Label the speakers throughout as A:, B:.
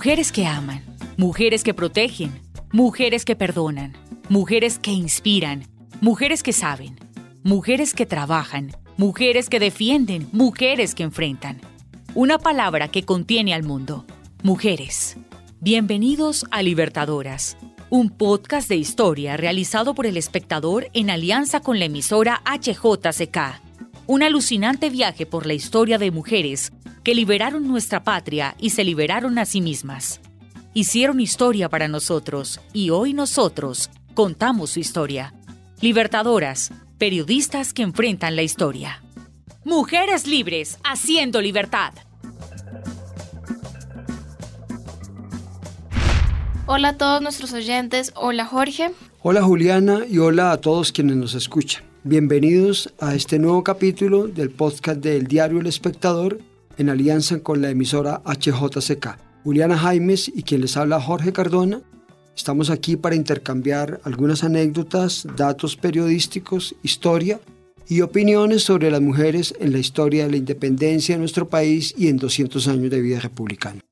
A: Mujeres que aman, mujeres que protegen, mujeres que perdonan, mujeres que inspiran, mujeres que saben, mujeres que trabajan, mujeres que defienden, mujeres que enfrentan. Una palabra que contiene al mundo. Mujeres. Bienvenidos a Libertadoras, un podcast de historia realizado por el espectador en alianza con la emisora HJCK. Un alucinante viaje por la historia de mujeres que liberaron nuestra patria y se liberaron a sí mismas. Hicieron historia para nosotros y hoy nosotros contamos su historia. Libertadoras, periodistas que enfrentan la historia. Mujeres libres, haciendo libertad.
B: Hola a todos nuestros oyentes, hola Jorge.
C: Hola Juliana y hola a todos quienes nos escuchan. Bienvenidos a este nuevo capítulo del podcast del diario El Espectador en alianza con la emisora HJCK. Juliana Jaimes y quien les habla Jorge Cardona. Estamos aquí para intercambiar algunas anécdotas, datos periodísticos, historia y opiniones sobre las mujeres en la historia de la independencia de nuestro país y en 200 años de vida republicana.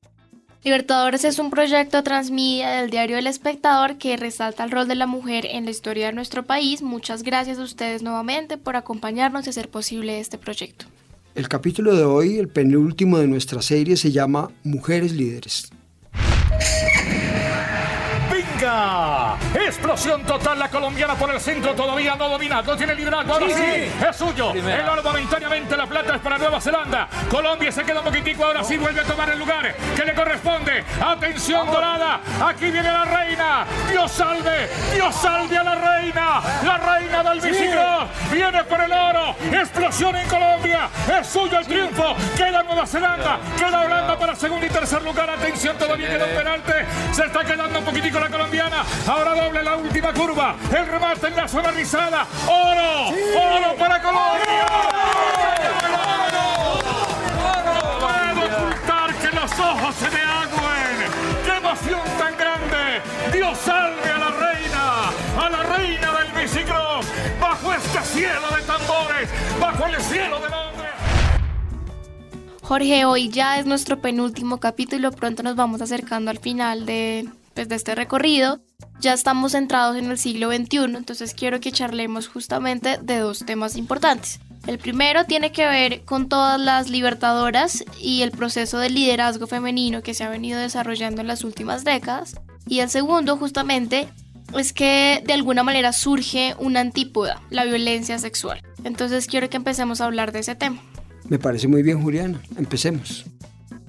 B: Libertadores es un proyecto transmedia del diario El Espectador que resalta el rol de la mujer en la historia de nuestro país. Muchas gracias a ustedes nuevamente por acompañarnos y hacer posible este proyecto.
C: El capítulo de hoy, el penúltimo de nuestra serie, se llama Mujeres Líderes.
D: Explosión total, la colombiana por el centro todavía no domina, no tiene liderazgo, ahora sí, es suyo. El oro momentáneamente, la plata es para Nueva Zelanda. Colombia se queda un poquitico, ahora sí vuelve a tomar el lugar que le corresponde. Atención dorada, aquí viene la reina. Dios salve, Dios salve a la reina. La reina del biciclo viene por el oro. Explosión en Colombia, es suyo el triunfo. Queda Nueva Zelanda, queda Holanda para segundo y tercer lugar. Atención, todavía queda un penalti. Se está quedando un poquitico la colombiana. Ahora doble la última curva. El remate en la zona rizada. ¡Oro! ¡Oro para Colombia! No puedo ocultar que los ojos se me agüen. ¡Qué emoción tan grande! ¡Dios salve a la reina! ¡A la reina del bicicross! ¡Bajo este cielo de tambores! ¡Bajo el cielo de Londres!
B: Jorge, hoy ya es nuestro penúltimo capítulo, pronto nos vamos acercando al final de, pues, de este recorrido. Ya estamos centrados en el siglo XXI, entonces quiero que charlemos justamente de dos temas importantes. El primero tiene que ver con todas las libertadoras y el proceso de liderazgo femenino que se ha venido desarrollando en las últimas décadas. Y el segundo justamente es que de alguna manera surge una antípoda, la violencia sexual. Entonces quiero que empecemos a hablar de ese tema.
C: Me parece muy bien, Juliana. Empecemos.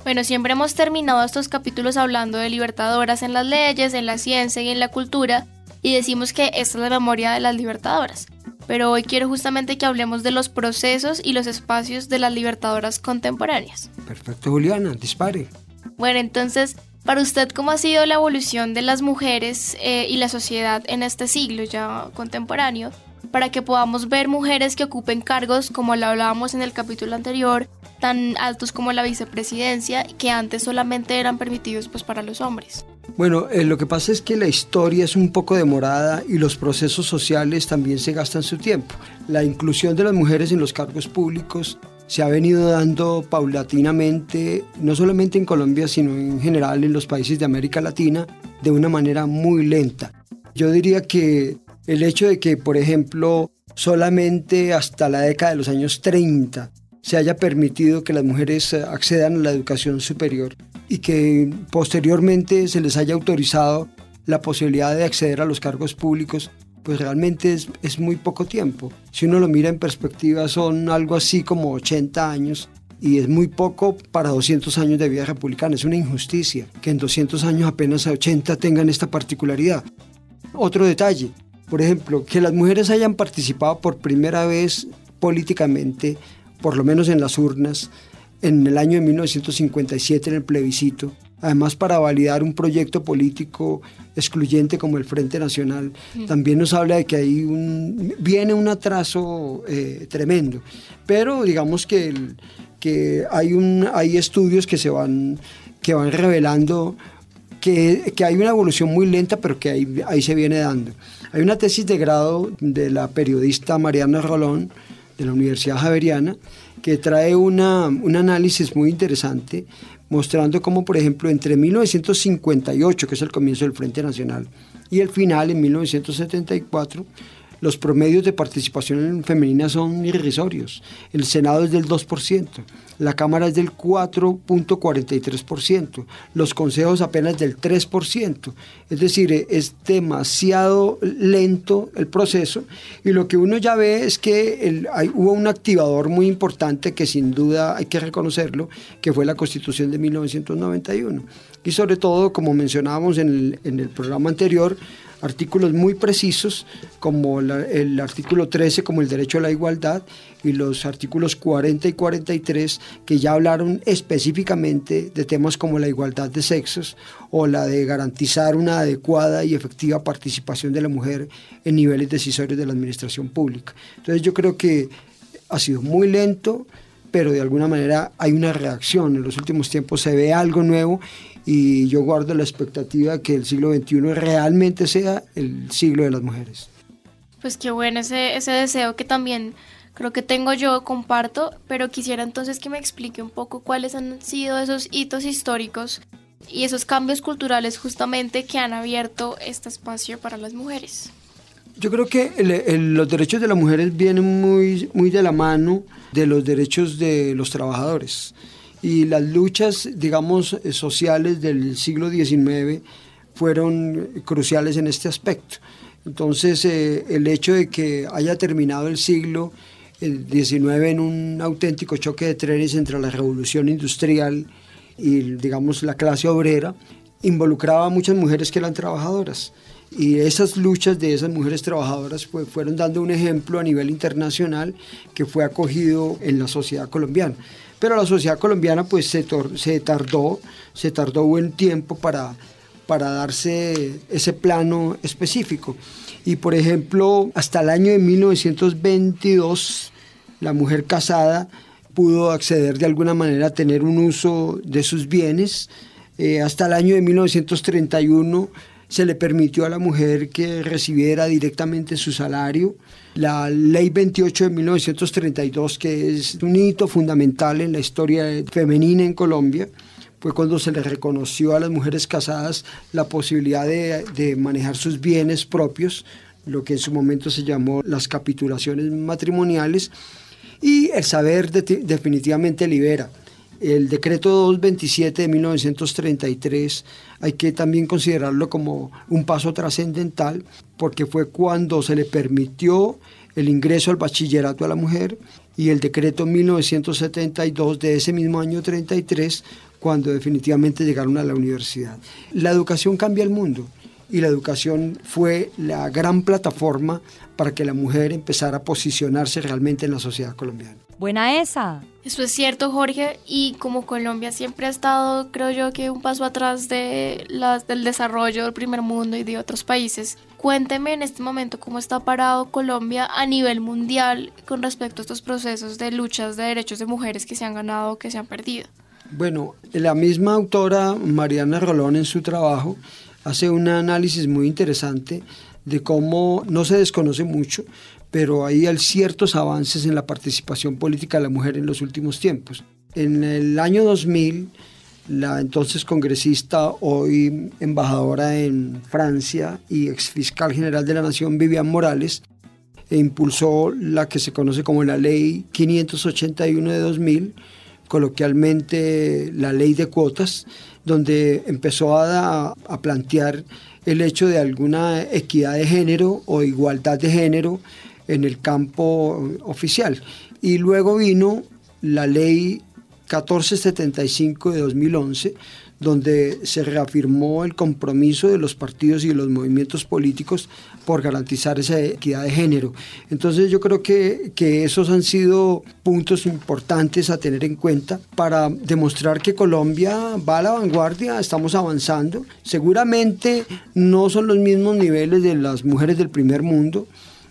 B: Bueno, siempre hemos terminado estos capítulos hablando de libertadoras en las leyes, en la ciencia y en la cultura, y decimos que esta es la memoria de las libertadoras. Pero hoy quiero justamente que hablemos de los procesos y los espacios de las libertadoras contemporáneas.
C: Perfecto, Juliana. Dispare.
B: Bueno, entonces, para usted, ¿cómo ha sido la evolución de las mujeres eh, y la sociedad en este siglo ya contemporáneo? Para que podamos ver mujeres que ocupen cargos, como lo hablábamos en el capítulo anterior, tan altos como la vicepresidencia, que antes solamente eran permitidos pues, para los hombres.
C: Bueno, eh, lo que pasa es que la historia es un poco demorada y los procesos sociales también se gastan su tiempo. La inclusión de las mujeres en los cargos públicos se ha venido dando paulatinamente, no solamente en Colombia, sino en general en los países de América Latina, de una manera muy lenta. Yo diría que El hecho de que, por ejemplo, solamente hasta la década de los años 30 se haya permitido que las mujeres eh, accedan a la educación superior y que posteriormente se les haya autorizado la posibilidad de acceder a los cargos públicos, pues realmente es, muy poco tiempo. Si uno lo mira en perspectiva son algo así como 80 años y es muy poco para 200 años de vida republicana. Es una injusticia que en 200 años apenas a 80 tengan esta particularidad. Otro detalle, por ejemplo, que las mujeres hayan participado por primera vez políticamente, por lo menos en las urnas, en el año de 1957 en el plebiscito, además para validar un proyecto político excluyente como el Frente Nacional, también nos habla de que hay un, viene un atraso eh, tremendo. Pero digamos que, el- que hay, un, hay estudios que, se van, que van revelando que, que hay una evolución muy lenta, pero que ahí, ahí se viene dando. Hay una tesis de grado de la periodista Mariana Rolón, de la Universidad Javeriana, que trae una, un análisis muy interesante, mostrando cómo, por ejemplo, entre 1958, que es el comienzo del Frente Nacional, y el final, en 1974, los promedios de participación femenina son irrisorios. El Senado es del 2%, la Cámara es del 4.43%, los consejos apenas del 3%. Es decir, eh, es demasiado lento el proceso y lo que uno ya ve es que hubo un activador muy importante que sin duda hay que reconocerlo, que fue la Constitución de 1991. Y sobre todo, como mencionábamos en el, en el programa anterior, artículos muy precisos como la- el artículo 13 como el derecho a la igualdad y los artículos 40 y 43 que ya hablaron específicamente de temas como la igualdad de sexos o la de garantizar una adecuada y efectiva participación de la mujer en niveles decisorios de la administración pública. Entonces yo creo que ha sido muy lento, pero de alguna manera hay una reacción. En los últimos tiempos se ve algo nuevo y yo guardo la expectativa de que el siglo XXI realmente sea el siglo de las mujeres.
B: Pues qué bueno ese, ese deseo que también creo que tengo yo, comparto, pero quisiera entonces que me explique un poco cuáles han sido esos hitos históricos y esos cambios culturales justamente que han abierto este espacio para las mujeres.
C: Yo creo que el- el- los derechos de las mujeres vienen muy, muy de la mano de los derechos de los trabajadores. Y las luchas, digamos, eh, sociales del siglo XIX fueron cruciales en este aspecto. Entonces, eh, el hecho de que haya terminado el siglo XIX en un auténtico choque de trenes entre la revolución industrial y, digamos, la clase obrera, involucraba a muchas mujeres que eran trabajadoras. Y esas luchas de esas mujeres trabajadoras pues, fueron dando un ejemplo a nivel internacional que fue acogido en la sociedad colombiana. Pero la sociedad colombiana pues se, se tardó, se tardó buen tiempo para, para darse ese plano específico. Y por ejemplo, hasta el año de 1922, la mujer casada pudo acceder de alguna manera a tener un uso de sus bienes. Eh, hasta el año de 1931 se le permitió a la mujer que recibiera directamente su salario. La ley 28 de 1932, que es un hito fundamental en la historia femenina en Colombia, fue cuando se le reconoció a las mujeres casadas la posibilidad de, de manejar sus bienes propios, lo que en su momento se llamó las capitulaciones matrimoniales, y el saber de- definitivamente libera. El decreto 227 de 1933 hay que también considerarlo como un paso trascendental porque fue cuando se le permitió el ingreso al bachillerato a la mujer y el decreto 1972 de ese mismo año 33 cuando definitivamente llegaron a la universidad. La educación cambia el mundo y la educación fue la gran plataforma para que la mujer empezara a posicionarse realmente en la sociedad colombiana.
E: Buena esa.
B: Eso es cierto, Jorge, y como Colombia siempre ha estado, creo yo, que un paso atrás de las, del desarrollo del primer mundo y de otros países, cuénteme en este momento cómo está parado Colombia a nivel mundial con respecto a estos procesos de luchas de derechos de mujeres que se han ganado o que se han perdido.
C: Bueno, la misma autora Mariana Rolón en su trabajo hace un análisis muy interesante de cómo no se desconoce mucho, pero hay ciertos avances en la participación política de la mujer en los últimos tiempos. En el año 2000 la entonces congresista, hoy embajadora en Francia y ex fiscal general de la Nación, Vivian Morales, impulsó la que se conoce como la Ley 581 de 2000, coloquialmente la Ley de Cuotas, donde empezó a, a plantear el hecho de alguna equidad de género o igualdad de género en el campo oficial. Y luego vino la ley 1475 de 2011, donde se reafirmó el compromiso de los partidos y de los movimientos políticos por garantizar esa equidad de género. Entonces yo creo que, que esos han sido puntos importantes a tener en cuenta para demostrar que Colombia va a la vanguardia, estamos avanzando. Seguramente no son los mismos niveles de las mujeres del primer mundo,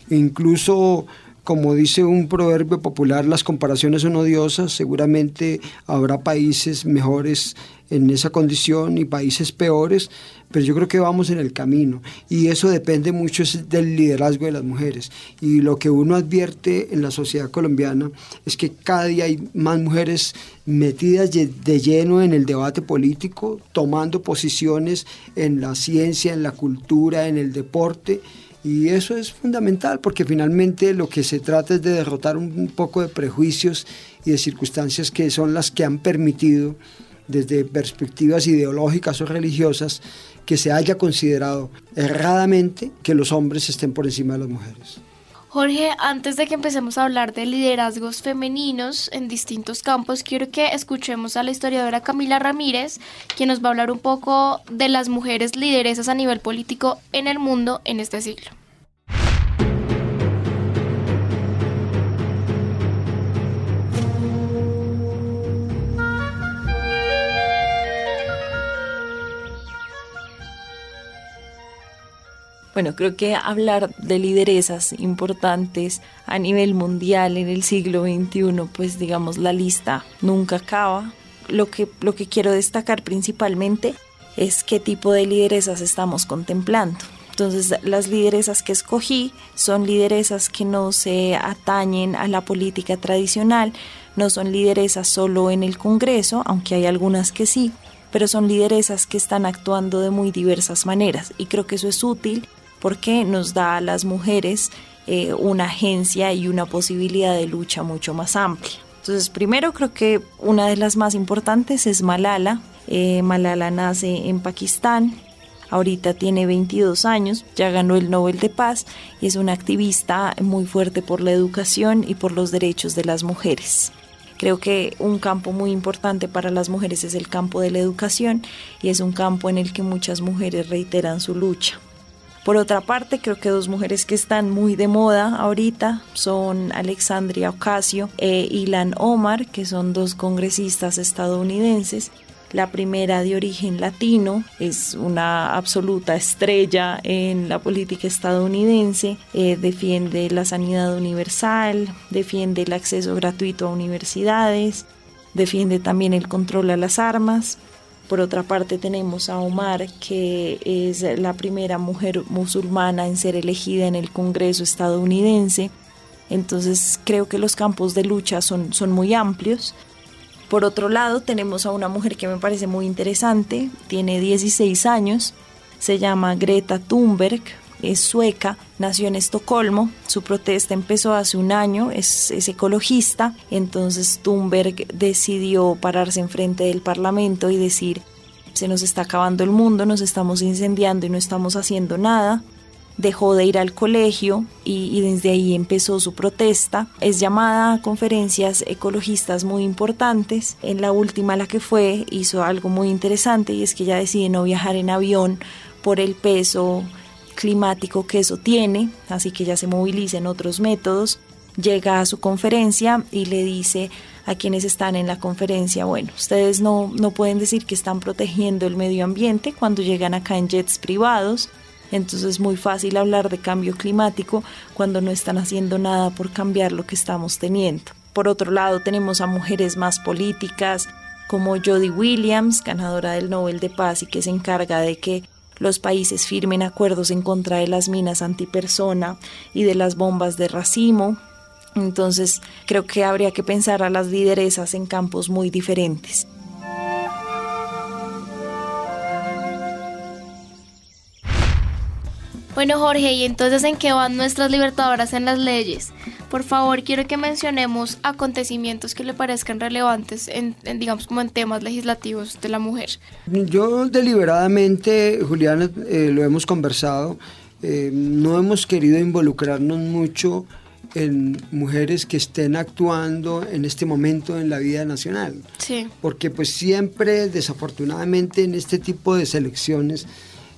C: incluso como dice un proverbio popular, las comparaciones son odiosas, seguramente habrá países mejores en esa condición y países peores, pero yo creo que vamos en el camino. Y eso depende mucho del liderazgo de las mujeres. Y lo que uno advierte en la sociedad colombiana es que cada día hay más mujeres metidas de lleno en el debate político, tomando posiciones en la ciencia, en la cultura, en el deporte y eso es fundamental porque finalmente lo que se trata es de derrotar un poco de prejuicios y de circunstancias que son las que han permitido desde perspectivas ideológicas o religiosas que se haya considerado erradamente que los hombres estén por encima de las mujeres.
B: Jorge, antes de que empecemos a hablar de liderazgos femeninos en distintos campos, quiero que escuchemos a la historiadora Camila Ramírez, quien nos va a hablar un poco de las mujeres lideresas a nivel político en el mundo en este siglo.
F: Bueno, creo que hablar de lideresas importantes a nivel mundial en el siglo XXI, pues digamos la lista nunca acaba. Lo que, lo que quiero destacar principalmente es qué tipo de lideresas estamos contemplando. Entonces, las lideresas que escogí son lideresas que no se atañen a la política tradicional, no son lideresas solo en el Congreso, aunque hay algunas que sí, pero son lideresas que están actuando de muy diversas maneras y creo que eso es útil porque nos da a las mujeres eh, una agencia y una posibilidad de lucha mucho más amplia. Entonces, primero creo que una de las más importantes es Malala. Eh, Malala nace en Pakistán, ahorita tiene 22 años, ya ganó el Nobel de Paz y es una activista muy fuerte por la educación y por los derechos de las mujeres. Creo que un campo muy importante para las mujeres es el campo de la educación y es un campo en el que muchas mujeres reiteran su lucha. Por otra parte, creo que dos mujeres que están muy de moda ahorita son Alexandria Ocasio e Ilan Omar, que son dos congresistas estadounidenses. La primera de origen latino es una absoluta estrella en la política estadounidense, eh, defiende la sanidad universal, defiende el acceso gratuito a universidades, defiende también el control a las armas. Por otra parte tenemos a Omar, que es la primera mujer musulmana en ser elegida en el Congreso estadounidense. Entonces creo que los campos de lucha son, son muy amplios. Por otro lado tenemos a una mujer que me parece muy interesante, tiene 16 años, se llama Greta Thunberg, es sueca, nació en Estocolmo, su protesta empezó hace un año, es, es, ecologista, entonces Thunberg decidió pararse enfrente del Parlamento y decir, se nos está acabando el mundo, nos estamos incendiando y no estamos haciendo nada. Dejó de ir al colegio y, desde ahí empezó su protesta. Es llamada a conferencias ecologistas muy importantes. En la última, la que fue, hizo algo muy interesante y es que ella decide no viajar en avión por el peso climático que eso tiene, así que ya se moviliza en otros métodos, llega a su conferencia y le dice a quienes están en la conferencia, bueno, ustedes no, no pueden decir que están protegiendo el medio ambiente cuando llegan acá en jets privados, entonces es muy fácil hablar de cambio climático cuando no están haciendo nada por cambiar lo que estamos teniendo. Por otro lado, tenemos a mujeres más políticas como Jodie Williams, ganadora del Nobel de Paz y que se encarga de que los países firmen acuerdos en contra de las minas antipersona y de las bombas de racimo. Entonces creo que habría que pensar a las lideresas en campos muy diferentes.
B: Bueno, Jorge, ¿y entonces en qué van nuestras libertadoras en las leyes? Por favor, quiero que mencionemos acontecimientos que le parezcan relevantes en, en, digamos, como en temas legislativos de la mujer.
C: Yo deliberadamente, Juliana, eh, lo hemos conversado, eh, no hemos querido involucrarnos mucho en mujeres que estén actuando en este momento en la vida nacional.
B: Sí.
C: Porque pues siempre, desafortunadamente, en este tipo de selecciones,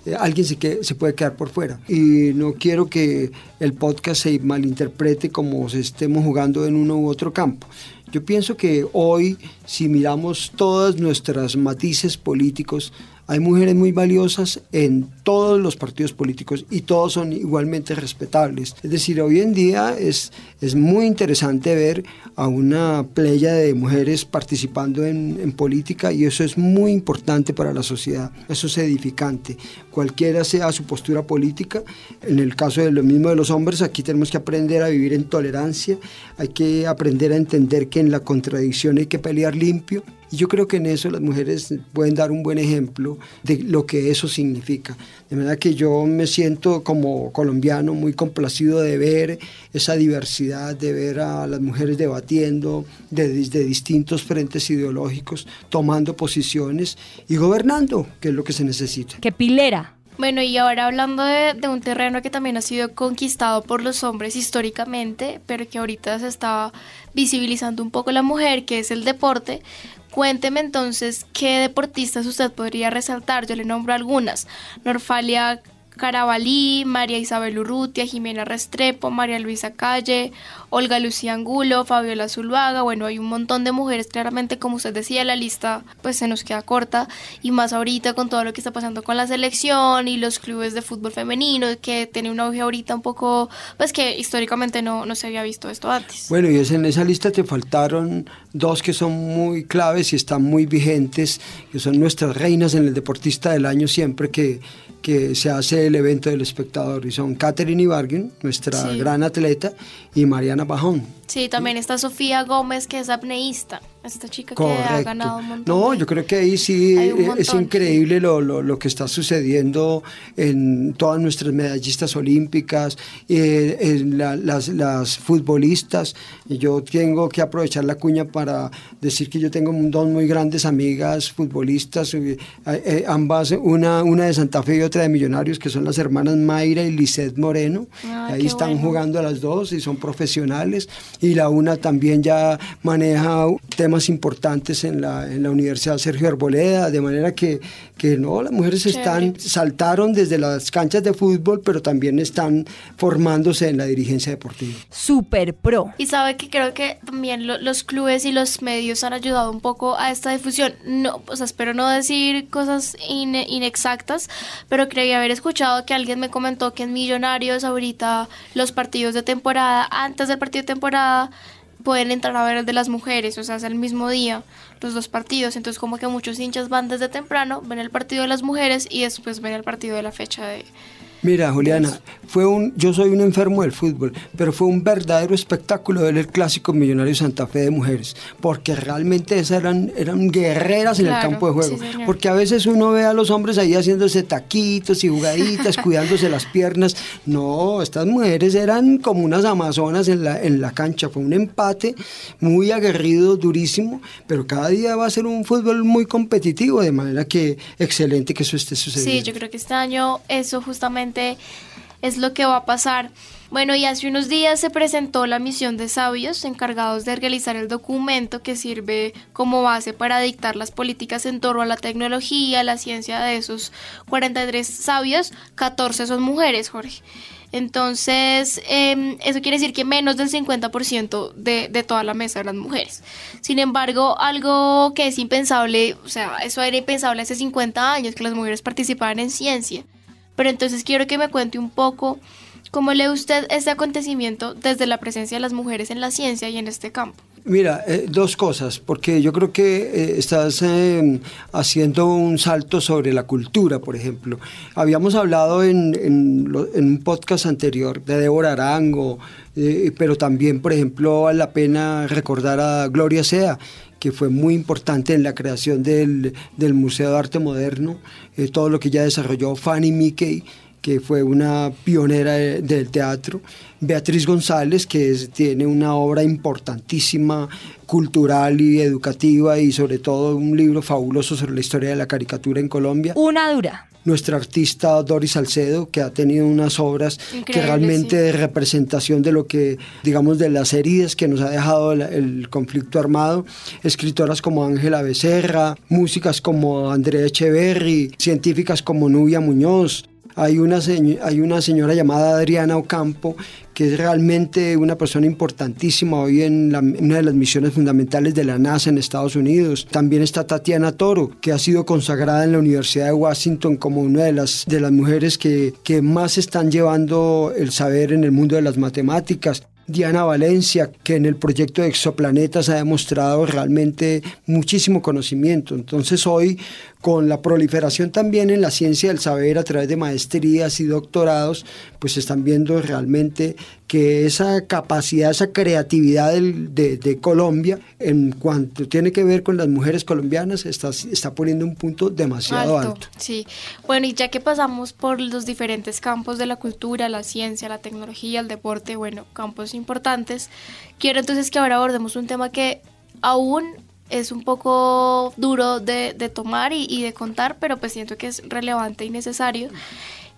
C: eh, alguien se, puede quedar por fuera. Y no quiero que el podcast se malinterprete como si estemos jugando en uno u otro campo. Yo pienso que hoy, si miramos todas nuestras matices políticos, hay mujeres muy valiosas en todos los partidos políticos y todos son igualmente respetables. Es decir, hoy en día es, es muy interesante ver a una playa de mujeres participando en, en política y eso es muy importante para la sociedad. Eso es edificante. Cualquiera sea su postura política, en el caso de lo mismo de los hombres, aquí tenemos que aprender a vivir en tolerancia, hay que aprender a entender que en la contradicción hay que pelear limpio y yo creo que en eso las mujeres pueden dar un buen ejemplo de lo que eso significa. De manera que yo me siento como colombiano muy complacido de ver esa diversidad, de ver a las mujeres debatiendo desde de distintos frentes ideológicos, tomando posiciones y gobernando, que es lo que se necesita.
B: Bueno, y ahora hablando de, un terreno que también ha sido conquistado por los hombres históricamente, pero que ahorita se está visibilizando un poco la mujer, que es el deporte, Cuénteme entonces qué deportistas usted podría resaltar. Yo le nombro algunas. Norfalia Carabalí, María Isabel Urrutia, Jimena Restrepo, María Luisa Calle, Olga Lucía Angulo, Fabiola Zuluaga, bueno, hay un montón de mujeres, claramente como usted decía, la lista pues se nos queda corta y más ahorita con todo lo que está pasando con la selección y los clubes de fútbol femenino que tiene un auge ahorita un poco, pues que históricamente no, no se había visto esto antes.
C: Bueno, y es en esa lista te faltaron dos que son muy claves y están muy vigentes, que son nuestras reinas en el deportista del año siempre que que se hace el evento del espectador y son Catherine Ibarguen, nuestra
B: Sí.
C: gran atleta, y Mariana Bajón.
B: Sí, también está Sofía Gómez, que es apneísta, esta chica que ha
C: Correcto.
B: ganado un montón.
C: No,
B: de-
C: yo creo que ahí sí es increíble lo, lo, lo que está sucediendo en todas nuestras medallistas olímpicas, eh, en la- las, las futbolistas. Yo tengo que aprovechar la cuña para decir que yo tengo dos muy grandes amigas futbolistas, eh, eh, ambas, una, una de Santa Fe y otra de Millonarios, que son las hermanas Mayra y Lisette Moreno.
B: Ah,
C: ahí están
B: bueno.
C: jugando a las dos y son profesionales. Y la una también ya maneja temas importantes en la, en la Universidad Sergio Arboleda, de manera que, que no, las mujeres están, saltaron desde las canchas de fútbol, pero también están formándose en la dirigencia deportiva.
E: Super pro.
B: Y sabe que creo que también lo- los clubes y los medios han ayudado un poco a esta difusión. No, o sea, espero no decir cosas ine- inexactas, pero creí haber escuchado que alguien me comentó que en Millonarios ahorita los partidos de temporada, antes del partido de temporada, pueden entrar a ver el de las mujeres, o sea, es el mismo día los dos partidos, entonces como que muchos hinchas van desde temprano, ven el partido de las mujeres y después ven el partido de la fecha de...
C: Mira, Juliana, fue un, yo soy un enfermo del fútbol, pero fue un verdadero espectáculo ver el clásico Millonario Santa Fe de mujeres, porque realmente esas eran, eran guerreras en el campo de juego.
B: sí,
C: porque a veces uno ve a los hombres ahí haciéndose taquitos y jugaditas, cuidándose las piernas. No, estas mujeres eran como unas amazonas en la, en la cancha. Fue un empate muy aguerrido, durísimo, pero cada día va a ser un fútbol muy competitivo, de manera que excelente que eso esté sucediendo.
B: Sí, yo creo que este año eso justamente es lo que va a pasar. Bueno, y hace unos días se presentó la misión de sabios encargados de realizar el documento que sirve como base para dictar las políticas en torno a la tecnología, la ciencia de esos 43 sabios, 14 son mujeres, Jorge. Entonces, eh, eso quiere decir que menos del 50% de, de toda la mesa eran mujeres. Sin embargo, algo que es impensable, o sea, eso era impensable hace 50 años, que las mujeres participaran en ciencia. Pero entonces quiero que me cuente un poco cómo lee usted este acontecimiento desde la presencia de las mujeres en la ciencia y en este campo.
C: Mira, eh, dos cosas, porque yo creo que eh, estás eh, haciendo un salto sobre la cultura, por ejemplo. Habíamos hablado en, en un podcast anterior de Débora Arango, eh, pero también, por ejemplo, vale la pena recordar a Gloria Sea, que fue muy importante en la creación del, del Museo de Arte Moderno, todo lo que ella desarrolló, Fanny Mickey, que fue una pionera de- del teatro, Beatriz González, que es- tiene una obra importantísima, cultural y educativa, y sobre todo un libro fabuloso sobre la historia de la caricatura en Colombia.
E: Una dura.
C: Nuestra artista Doris Salcedo, que ha tenido unas obras que realmente
B: sí.
C: de representación de lo que, digamos, de las heridas que nos ha dejado el, el conflicto armado. Escritoras como Ángela Becerra, músicas como Andrea Echeverry, científicas como Nubia Muñoz. Hay una, hay una señora llamada Adriana Ocampo, que es realmente una persona importantísima hoy en la- una de las misiones fundamentales de la NASA en Estados Unidos. También está Tatiana Toro, que ha sido consagrada en la Universidad de Washington como una de las, de las mujeres que, que más están llevando el saber en el mundo de las matemáticas. Diana Valencia, que en el proyecto de exoplanetas ha demostrado realmente muchísimo conocimiento. Entonces hoy, con la proliferación también en la ciencia del saber a través de maestrías y doctorados, pues están viendo realmente que esa capacidad, esa creatividad del- de, de Colombia, en cuanto tiene que ver con las mujeres colombianas, está, está poniendo un punto demasiado alto.
B: Sí. Bueno, y ya que pasamos por los diferentes campos de la cultura, la ciencia, la tecnología, el deporte, bueno, campos importantes, quiero entonces que ahora abordemos un tema que aún es un poco duro de, de tomar y, de contar, pero pues siento que es relevante y necesario.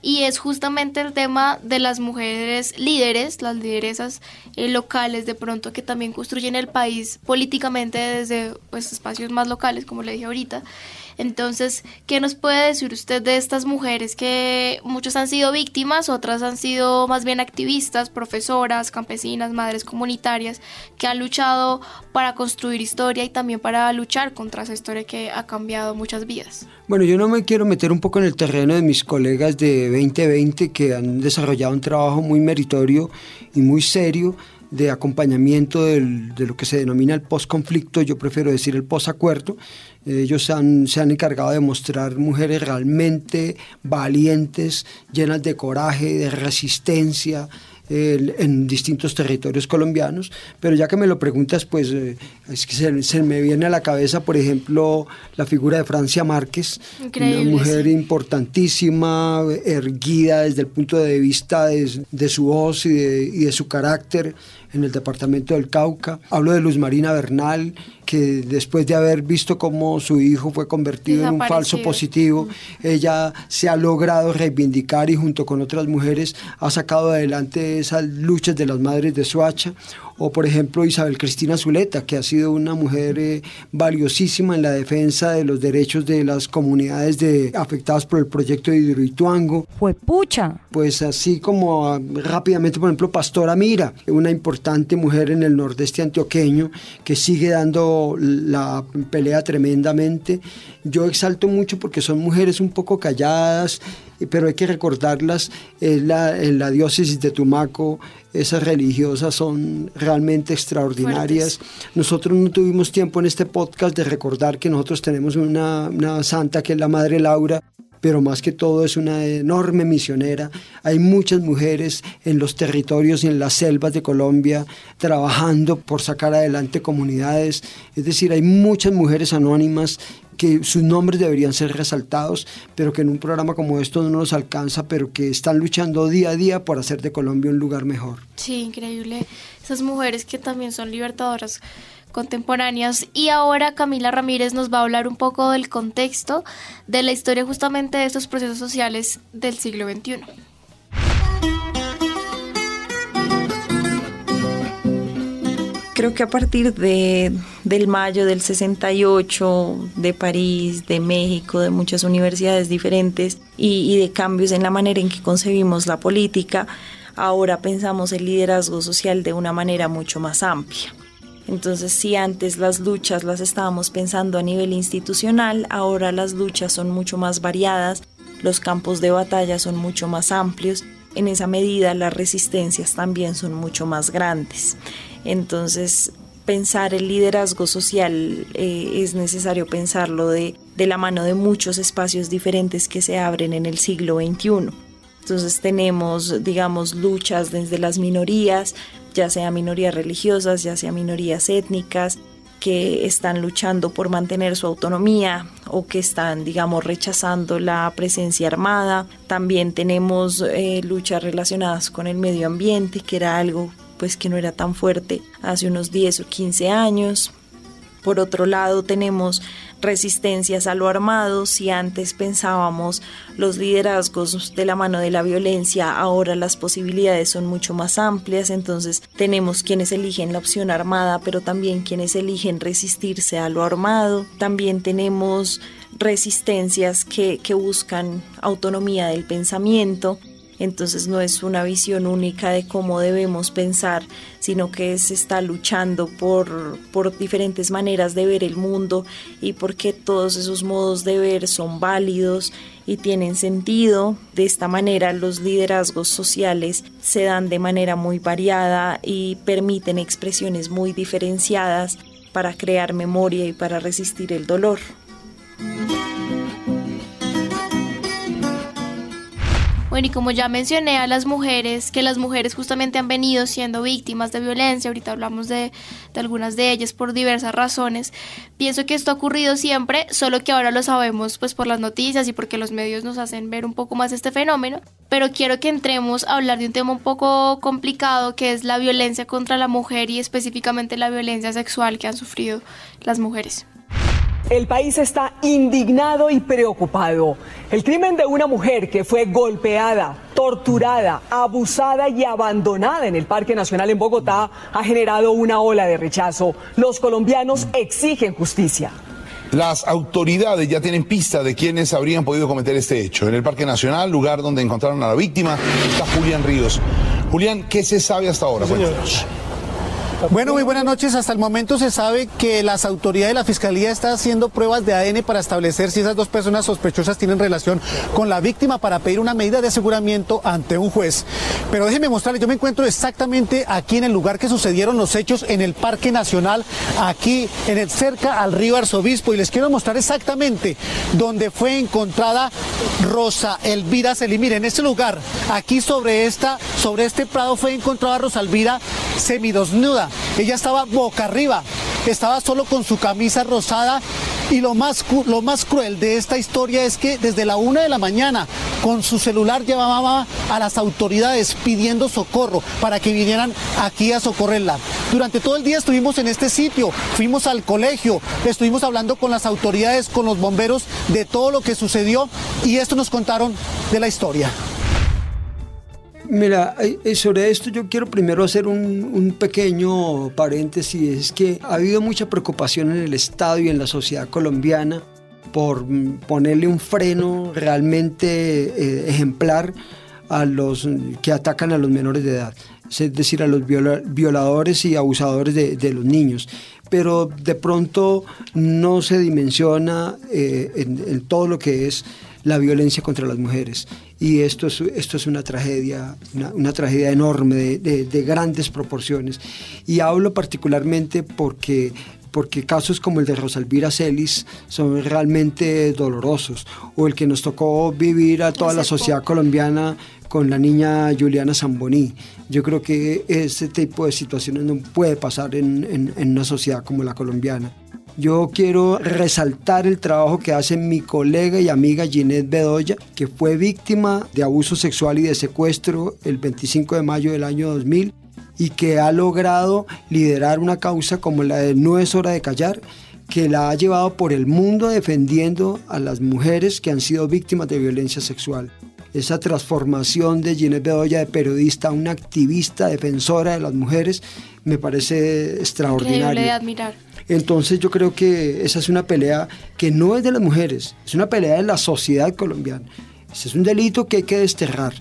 B: Y es justamente el tema de las mujeres líderes, las lideresas eh, locales de pronto que también construyen el país políticamente desde pues, espacios más locales, como le dije ahorita. Entonces, ¿qué nos puede decir usted de estas mujeres que muchas han sido víctimas, otras han sido más bien activistas, profesoras, campesinas, madres comunitarias, que han luchado para construir historia y también para luchar contra esa historia que ha cambiado muchas vidas?
C: Bueno, yo no me quiero meter un poco en el terreno de mis colegas de 2020 que han desarrollado un trabajo muy meritorio y muy serio de acompañamiento de lo que se denomina el postconflicto, yo prefiero decir el posacuerdo. Ellos se han, se han encargado de mostrar mujeres realmente valientes, llenas de coraje, de resistencia, en distintos territorios colombianos, pero ya que me lo preguntas, pues eh, es que se, se me viene a la cabeza, por ejemplo, la figura de Francia Márquez,
B: Increíble,
C: una mujer
B: sí.
C: importantísima, erguida desde el punto de vista de, de su voz y de, y de su carácter en el departamento del Cauca. Hablo de Luz Marina Bernal, que después de haber visto cómo su hijo fue convertido en un falso positivo, ella se ha logrado reivindicar y junto con otras mujeres ha sacado adelante esas luchas de las madres de Soacha. O por ejemplo Isabel Cristina Zuleta, que ha sido una mujer eh, valiosísima en la defensa de los derechos de las comunidades de, afectadas por el proyecto de Hidroituango.
E: Fue pucha.
C: Pues así como ah, rápidamente, por ejemplo, Pastora Mira, una importante mujer en el nordeste antioqueño que sigue dando la pelea tremendamente. Yo exalto mucho porque son mujeres un poco calladas, pero hay que recordarlas. En la, en la diócesis de Tumaco, esas religiosas son realmente extraordinarias. Nosotros no tuvimos tiempo en este podcast de recordar que nosotros tenemos una, una santa que es la Madre Laura, pero más que todo es una enorme misionera. Hay muchas mujeres en los territorios y en las selvas de Colombia trabajando por sacar adelante comunidades. Es decir, hay muchas mujeres anónimas que sus nombres deberían ser resaltados, pero que en un programa como esto no nos alcanza, pero que están luchando día a día por hacer de Colombia un lugar mejor.
B: Sí, increíble. Esas mujeres que también son libertadoras contemporáneas. Y ahora Camila Ramírez nos va a hablar un poco del contexto de la historia justamente de estos procesos sociales del siglo XXI.
F: Creo que a partir de, del mayo del 68, de París, de México, de muchas universidades diferentes y, y de cambios en la manera en que concebimos la política, ahora pensamos el liderazgo social de una manera mucho más amplia. Entonces, si antes las luchas las estábamos pensando a nivel institucional, ahora las luchas son mucho más variadas, los campos de batalla son mucho más amplios, en esa medida las resistencias también son mucho más grandes. Entonces, pensar el liderazgo social eh, es necesario pensarlo de, de la mano de muchos espacios diferentes que se abren en el siglo XXI. Entonces tenemos, digamos, luchas desde las minorías, ya sea minorías religiosas, ya sea minorías étnicas, que están luchando por mantener su autonomía o que están, digamos, rechazando la presencia armada. También tenemos eh, luchas relacionadas con el medio ambiente, que era algo pues que no era tan fuerte hace unos 10 o 15 años. Por otro lado, tenemos resistencias a lo armado. Si antes pensábamos los liderazgos de la mano de la violencia, ahora las posibilidades son mucho más amplias. Entonces tenemos quienes eligen la opción armada, pero también quienes eligen resistirse a lo armado. También tenemos resistencias que, que buscan autonomía del pensamiento. Entonces no es una visión única de cómo debemos pensar, sino que se está luchando por, por diferentes maneras de ver el mundo y porque todos esos modos de ver son válidos y tienen sentido. De esta manera los liderazgos sociales se dan de manera muy variada y permiten expresiones muy diferenciadas para crear memoria y para resistir el dolor.
B: Bueno, y como ya mencioné a las mujeres, que las mujeres justamente han venido siendo víctimas de violencia, ahorita hablamos de, algunas de ellas por diversas razones, pienso que esto ha ocurrido siempre, solo que ahora lo sabemos pues por las noticias y porque los medios nos hacen ver un poco más este fenómeno, pero quiero que entremos a hablar de un tema un poco complicado que es la violencia contra la mujer y específicamente la violencia sexual que han sufrido las mujeres.
G: El país está indignado y preocupado. El crimen de una mujer que fue golpeada, torturada, abusada y abandonada en el Parque Nacional en Bogotá ha generado una ola de rechazo. Los colombianos exigen justicia.
H: Las autoridades ya tienen pista de quienes habrían podido cometer este hecho. En el Parque Nacional, lugar donde encontraron a la víctima, está Julián Ríos. Julián, ¿qué se sabe hasta ahora?
I: Sí, bueno, muy buenas noches. Hasta el momento se sabe que las autoridades de la Fiscalía están haciendo pruebas de ADN para establecer si esas dos personas sospechosas tienen relación con la víctima para pedir una medida de aseguramiento ante un juez. Pero déjenme mostrarles, yo me encuentro exactamente aquí en el lugar que sucedieron los hechos en el Parque Nacional, aquí en el, cerca al río Arzobispo, y les quiero mostrar exactamente donde fue encontrada Rosa Elvira Celí. Miren, en este lugar, aquí sobre esta, sobre este prado fue encontrada Rosa Elvira semidosnuda. Ella estaba boca arriba, estaba solo con su camisa rosada y lo más, lo más cruel de esta historia es que desde la una de la mañana con su celular llevaba a las autoridades pidiendo socorro para que vinieran aquí a socorrerla. Durante todo el día estuvimos en este sitio, fuimos al colegio, estuvimos hablando con las autoridades, con los bomberos de todo lo que sucedió y esto nos contaron de la historia.
C: Mira, sobre esto yo quiero primero hacer un, un, pequeño paréntesis, es que ha habido mucha preocupación en el Estado y en la sociedad colombiana por ponerle un freno realmente eh, ejemplar a los que atacan a los menores de edad, es decir, a los viola, violadores y abusadores de, los niños. Pero de pronto no se dimensiona eh, en, en todo lo que es la violencia contra las mujeres. Y esto es, esto es una tragedia, una, una tragedia enorme, de, de, de, grandes proporciones. Y hablo particularmente porque porque casos como el de Rosalvira Celis son realmente dolorosos, o el que nos tocó vivir a toda la sociedad colombiana con la niña Juliana Zamboní. Yo creo que ese tipo de situaciones no puede pasar en, en, en una sociedad como la colombiana. Yo quiero resaltar el trabajo que hace mi colega y amiga Ginette Bedoya, que fue víctima de abuso sexual y de secuestro el 25 de mayo del año 2000 y que ha logrado liderar una causa como la de No es hora de callar, que la ha llevado por el mundo defendiendo a las mujeres que han sido víctimas de violencia sexual. Esa transformación de Ginette Bedoya de periodista a una activista defensora de las mujeres me parece extraordinario.
B: Increíble de admirar.
C: Entonces yo creo que esa es una pelea que no es de las mujeres, es una pelea de la sociedad colombiana. Ese es un delito que hay que desterrar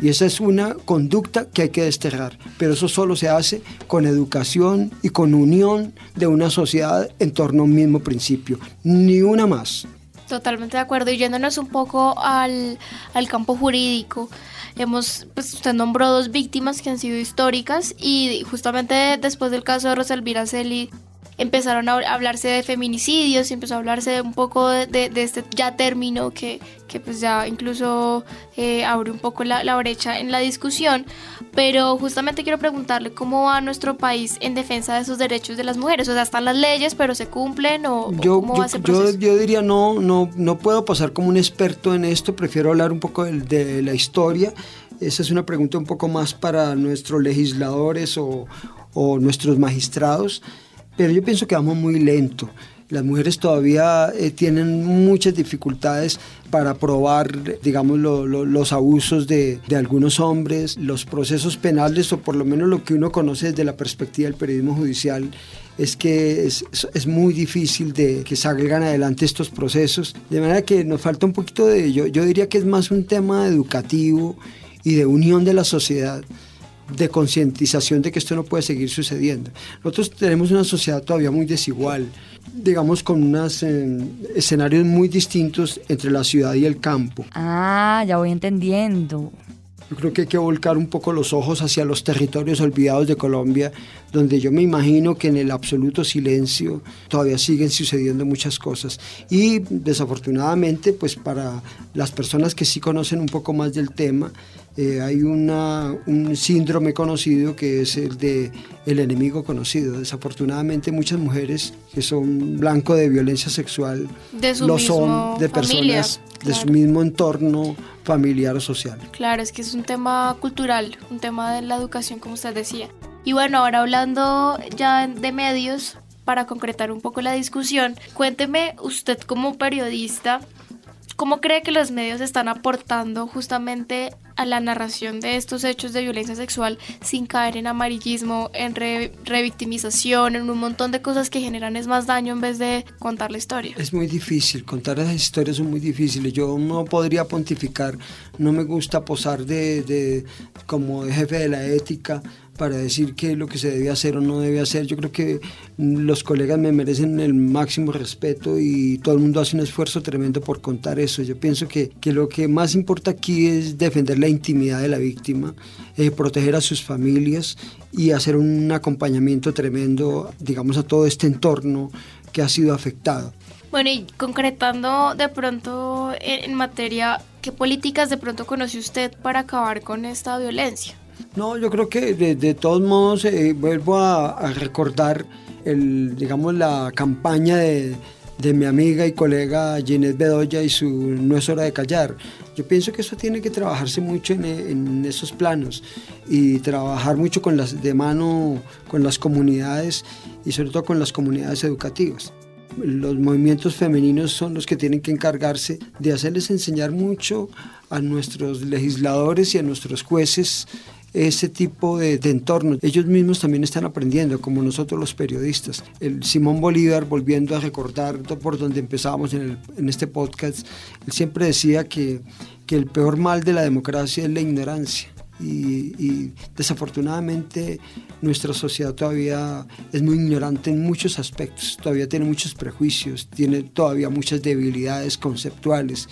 C: y esa es una conducta que hay que desterrar. Pero eso solo se hace con educación y con unión de una sociedad en torno a un mismo principio, ni una más.
B: Totalmente de acuerdo. Y yéndonos un poco al, al campo jurídico, hemos, pues usted nombró dos víctimas que han sido históricas y justamente después del caso de Rosalvira Celi empezaron a hablarse de feminicidios y empezó a hablarse un poco de, de, de este ya término que, que, pues ya incluso eh, abre un poco la, la, brecha en la discusión, pero justamente quiero preguntarle cómo va nuestro país en defensa de esos derechos de las mujeres. O sea, están las leyes, pero se cumplen o,
C: Yo,
B: cómo
C: yo,
B: va ese
C: yo,
B: proceso.
C: yo diría no, no, no puedo pasar como un experto en esto, prefiero hablar un poco de, de la historia. Esa es una pregunta un poco más para nuestros legisladores o, o nuestros magistrados, pero yo pienso que vamos muy lento. Las mujeres todavía eh, tienen muchas dificultades para probar, digamos, lo- lo- los abusos de, algunos hombres, los procesos penales, o por lo menos lo que uno conoce desde la perspectiva del periodismo judicial, es que es muy difícil de que salgan adelante estos procesos. De manera que nos falta un poquito de ello. Yo diría que es más un tema educativo y de unión de la sociedad de concientización de que esto no puede seguir sucediendo. Nosotros tenemos una sociedad todavía muy desigual, digamos con unos escenarios muy distintos entre la ciudad y el campo.
E: Ah, ya voy entendiendo.
C: Yo creo que hay que volcar un poco los ojos hacia los territorios olvidados de Colombia, donde yo me imagino que en el absoluto silencio todavía siguen sucediendo muchas cosas. Y desafortunadamente, pues para las personas que sí conocen un poco más del tema, eh, hay una, un síndrome conocido que es el de el enemigo conocido. Desafortunadamente muchas mujeres que son blanco de violencia sexual
B: De
C: lo son de
B: familia,
C: personas de su
B: claro.
C: mismo entorno familiar o social.
B: Claro, es que es un tema cultural, un tema de la educación, como usted decía. Y bueno, ahora hablando ya de medios, para concretar un poco la discusión, cuénteme usted como periodista, ¿cómo cree que los medios están aportando justamente a la narración de estos hechos de violencia sexual sin caer en amarillismo, en re- revictimización, en un montón de cosas que generan es más daño en vez de contar la historia?
C: Es muy difícil, contar esas historias son muy difíciles. Yo no podría pontificar, no me gusta posar de, como jefe de la ética para decir qué es lo que se debe hacer o no debe hacer. Yo creo que los colegas me merecen el máximo respeto y todo el mundo hace un esfuerzo tremendo por contar eso. Yo pienso que, que lo que más importa aquí es defender la intimidad de la víctima, eh, proteger a sus familias y hacer un acompañamiento tremendo, digamos, a todo este entorno que ha sido afectado.
B: Bueno, y concretando de pronto en, en materia, ¿qué políticas de pronto conoce usted para acabar con esta violencia?
C: No, yo creo que de, de todos modos eh, vuelvo a, a recordar el, digamos, la campaña de, de mi amiga y colega Ginette Bedoya y su No es hora de callar. Yo pienso que eso tiene que trabajarse mucho en, en esos planos y trabajar mucho con las, de mano con las comunidades y sobre todo con las comunidades educativas. Los movimientos femeninos son los que tienen que encargarse de hacerles enseñar mucho a nuestros legisladores y a nuestros jueces ese tipo de, de entornos. Ellos mismos también están aprendiendo, como nosotros los periodistas. El Simón Bolívar, volviendo a recordar por donde empezábamos en, el- en este podcast, él siempre decía que, que el peor mal de la democracia es la ignorancia. Y, y desafortunadamente nuestra sociedad todavía es muy ignorante en muchos aspectos, todavía tiene muchos prejuicios, tiene todavía muchas debilidades conceptuales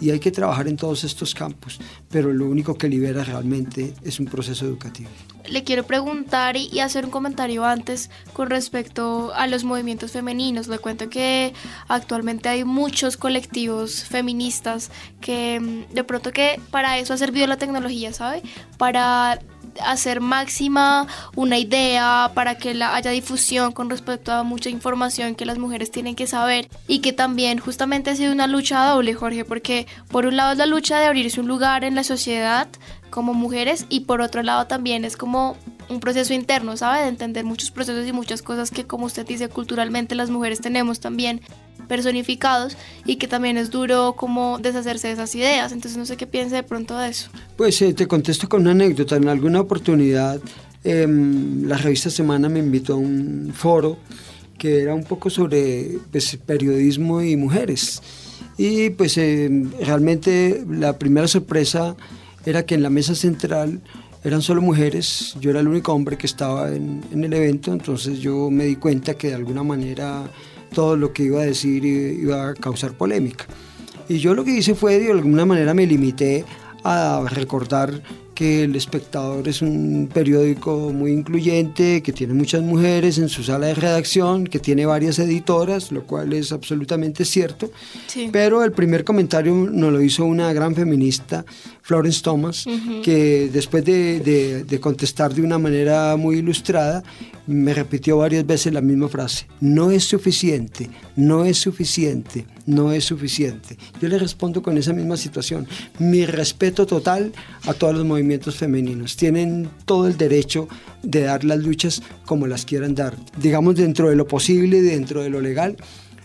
C: y hay que trabajar en todos estos campos, pero lo único que libera realmente es un proceso educativo.
B: Le quiero preguntar y, hacer un comentario antes con respecto a los movimientos femeninos. Le cuento que actualmente hay muchos colectivos feministas que mm, de pronto que para eso ha servido la tecnología, ¿sabe? Para hacer máxima una idea, para que la, haya difusión con respecto a mucha información que las mujeres tienen que saber y que también justamente ha sido una lucha doble, Jorge, porque por un lado es la lucha de abrirse un lugar en la sociedad como mujeres y por otro lado también es como un proceso interno, ¿sabe? De entender muchos procesos y muchas cosas que como usted dice culturalmente las mujeres tenemos también personificados y que también es duro como deshacerse de esas ideas. Entonces no sé qué piensa de pronto de eso.
C: Pues eh, te contesto con una anécdota. En alguna oportunidad em, la revista Semana me invitó a un foro que era un poco sobre pues, periodismo y mujeres. Y pues em, realmente la primera sorpresa era que en la mesa central eran solo mujeres, yo era el único hombre que estaba en, en el evento, entonces yo me di cuenta que de alguna manera todo lo que iba a decir iba a causar polémica. Y yo lo que hice fue, de alguna manera me limité a recordar que El Espectador es un periódico muy incluyente, que tiene muchas mujeres en su sala de redacción, que tiene varias editoras, lo cual es absolutamente cierto.
B: Sí.
C: Pero el primer comentario nos lo hizo una gran feminista, Florence Thomas, que después de, de- de contestar de una manera muy ilustrada, me repitió varias veces la misma frase. No es suficiente, no es suficiente, no es suficiente. Yo le respondo con esa misma situación. Mi respeto total a todos los movimientos femeninos. Tienen todo el derecho de dar las luchas como las quieran dar. Digamos, dentro de lo posible dentro de lo legal,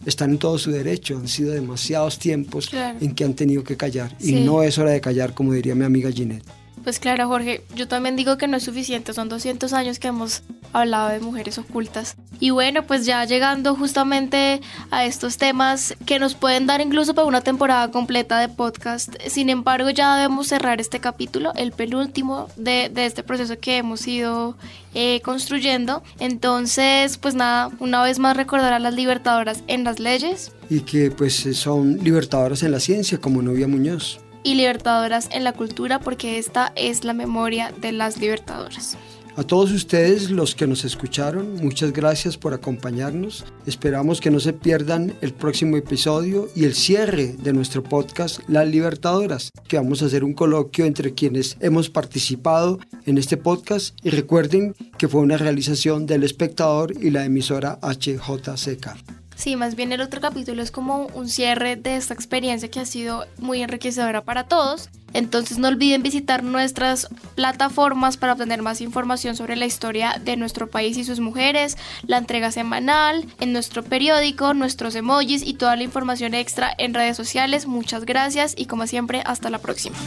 C: están en todo su derecho. Han sido demasiados tiempos
B: Claro.
C: en que han tenido que callar.
B: Sí.
C: Y no es hora de callar, como diría mi amiga Ginette.
B: Pues claro, Jorge, yo también digo que no es suficiente, son 200 años que hemos hablado de mujeres ocultas. Y bueno, pues ya llegando justamente a estos temas que nos pueden dar incluso para una temporada completa de podcast. Sin embargo, ya debemos cerrar este capítulo, el penúltimo de, de este proceso que hemos ido eh, construyendo. Entonces, pues nada, una vez más recordar a las libertadoras en las leyes
C: Y que pues son libertadoras en la ciencia, como Novia Muñoz.
B: Y libertadoras en la cultura, porque esta es la memoria de las libertadoras.
C: A todos ustedes, los que nos escucharon, muchas gracias por acompañarnos. Esperamos que no se pierdan el próximo episodio y el cierre de nuestro podcast Las Libertadoras, que vamos a hacer un coloquio entre quienes hemos participado en este podcast y recuerden que fue una realización del espectador y la emisora HJCK.
B: Sí, más bien el otro capítulo es como un cierre de esta experiencia que ha sido muy enriquecedora para todos. Entonces no olviden visitar nuestras plataformas para obtener más información sobre la historia de nuestro país y sus mujeres, la entrega semanal, en nuestro periódico, nuestros emojis y toda la información extra en redes sociales. Muchas gracias y como siempre, hasta la próxima.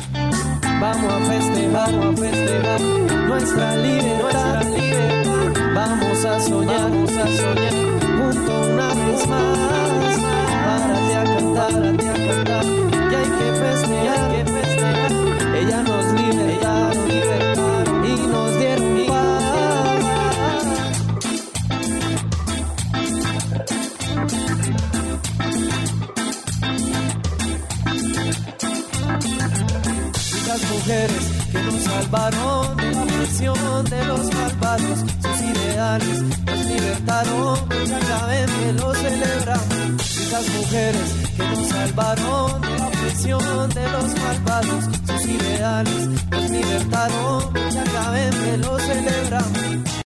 J: Vamos a festejar, vamos a festejar nuestra libertad, nuestra libertad. Vamos a soñar, vamos a soñar una vez más. Párate a cantar, párate a cantar. Y hay que festejar, que festejar. Ella nos libertaron, libertaron y nos dieron paz. Esas mujeres que nos salvaron de la de los malvados, sus ideales nos libertaron, ya saben que lo celebramos. Esas mujeres que nos salvaron de la opresión de los malvados, sus ideales nos libertaron, ya saben que lo celebramos.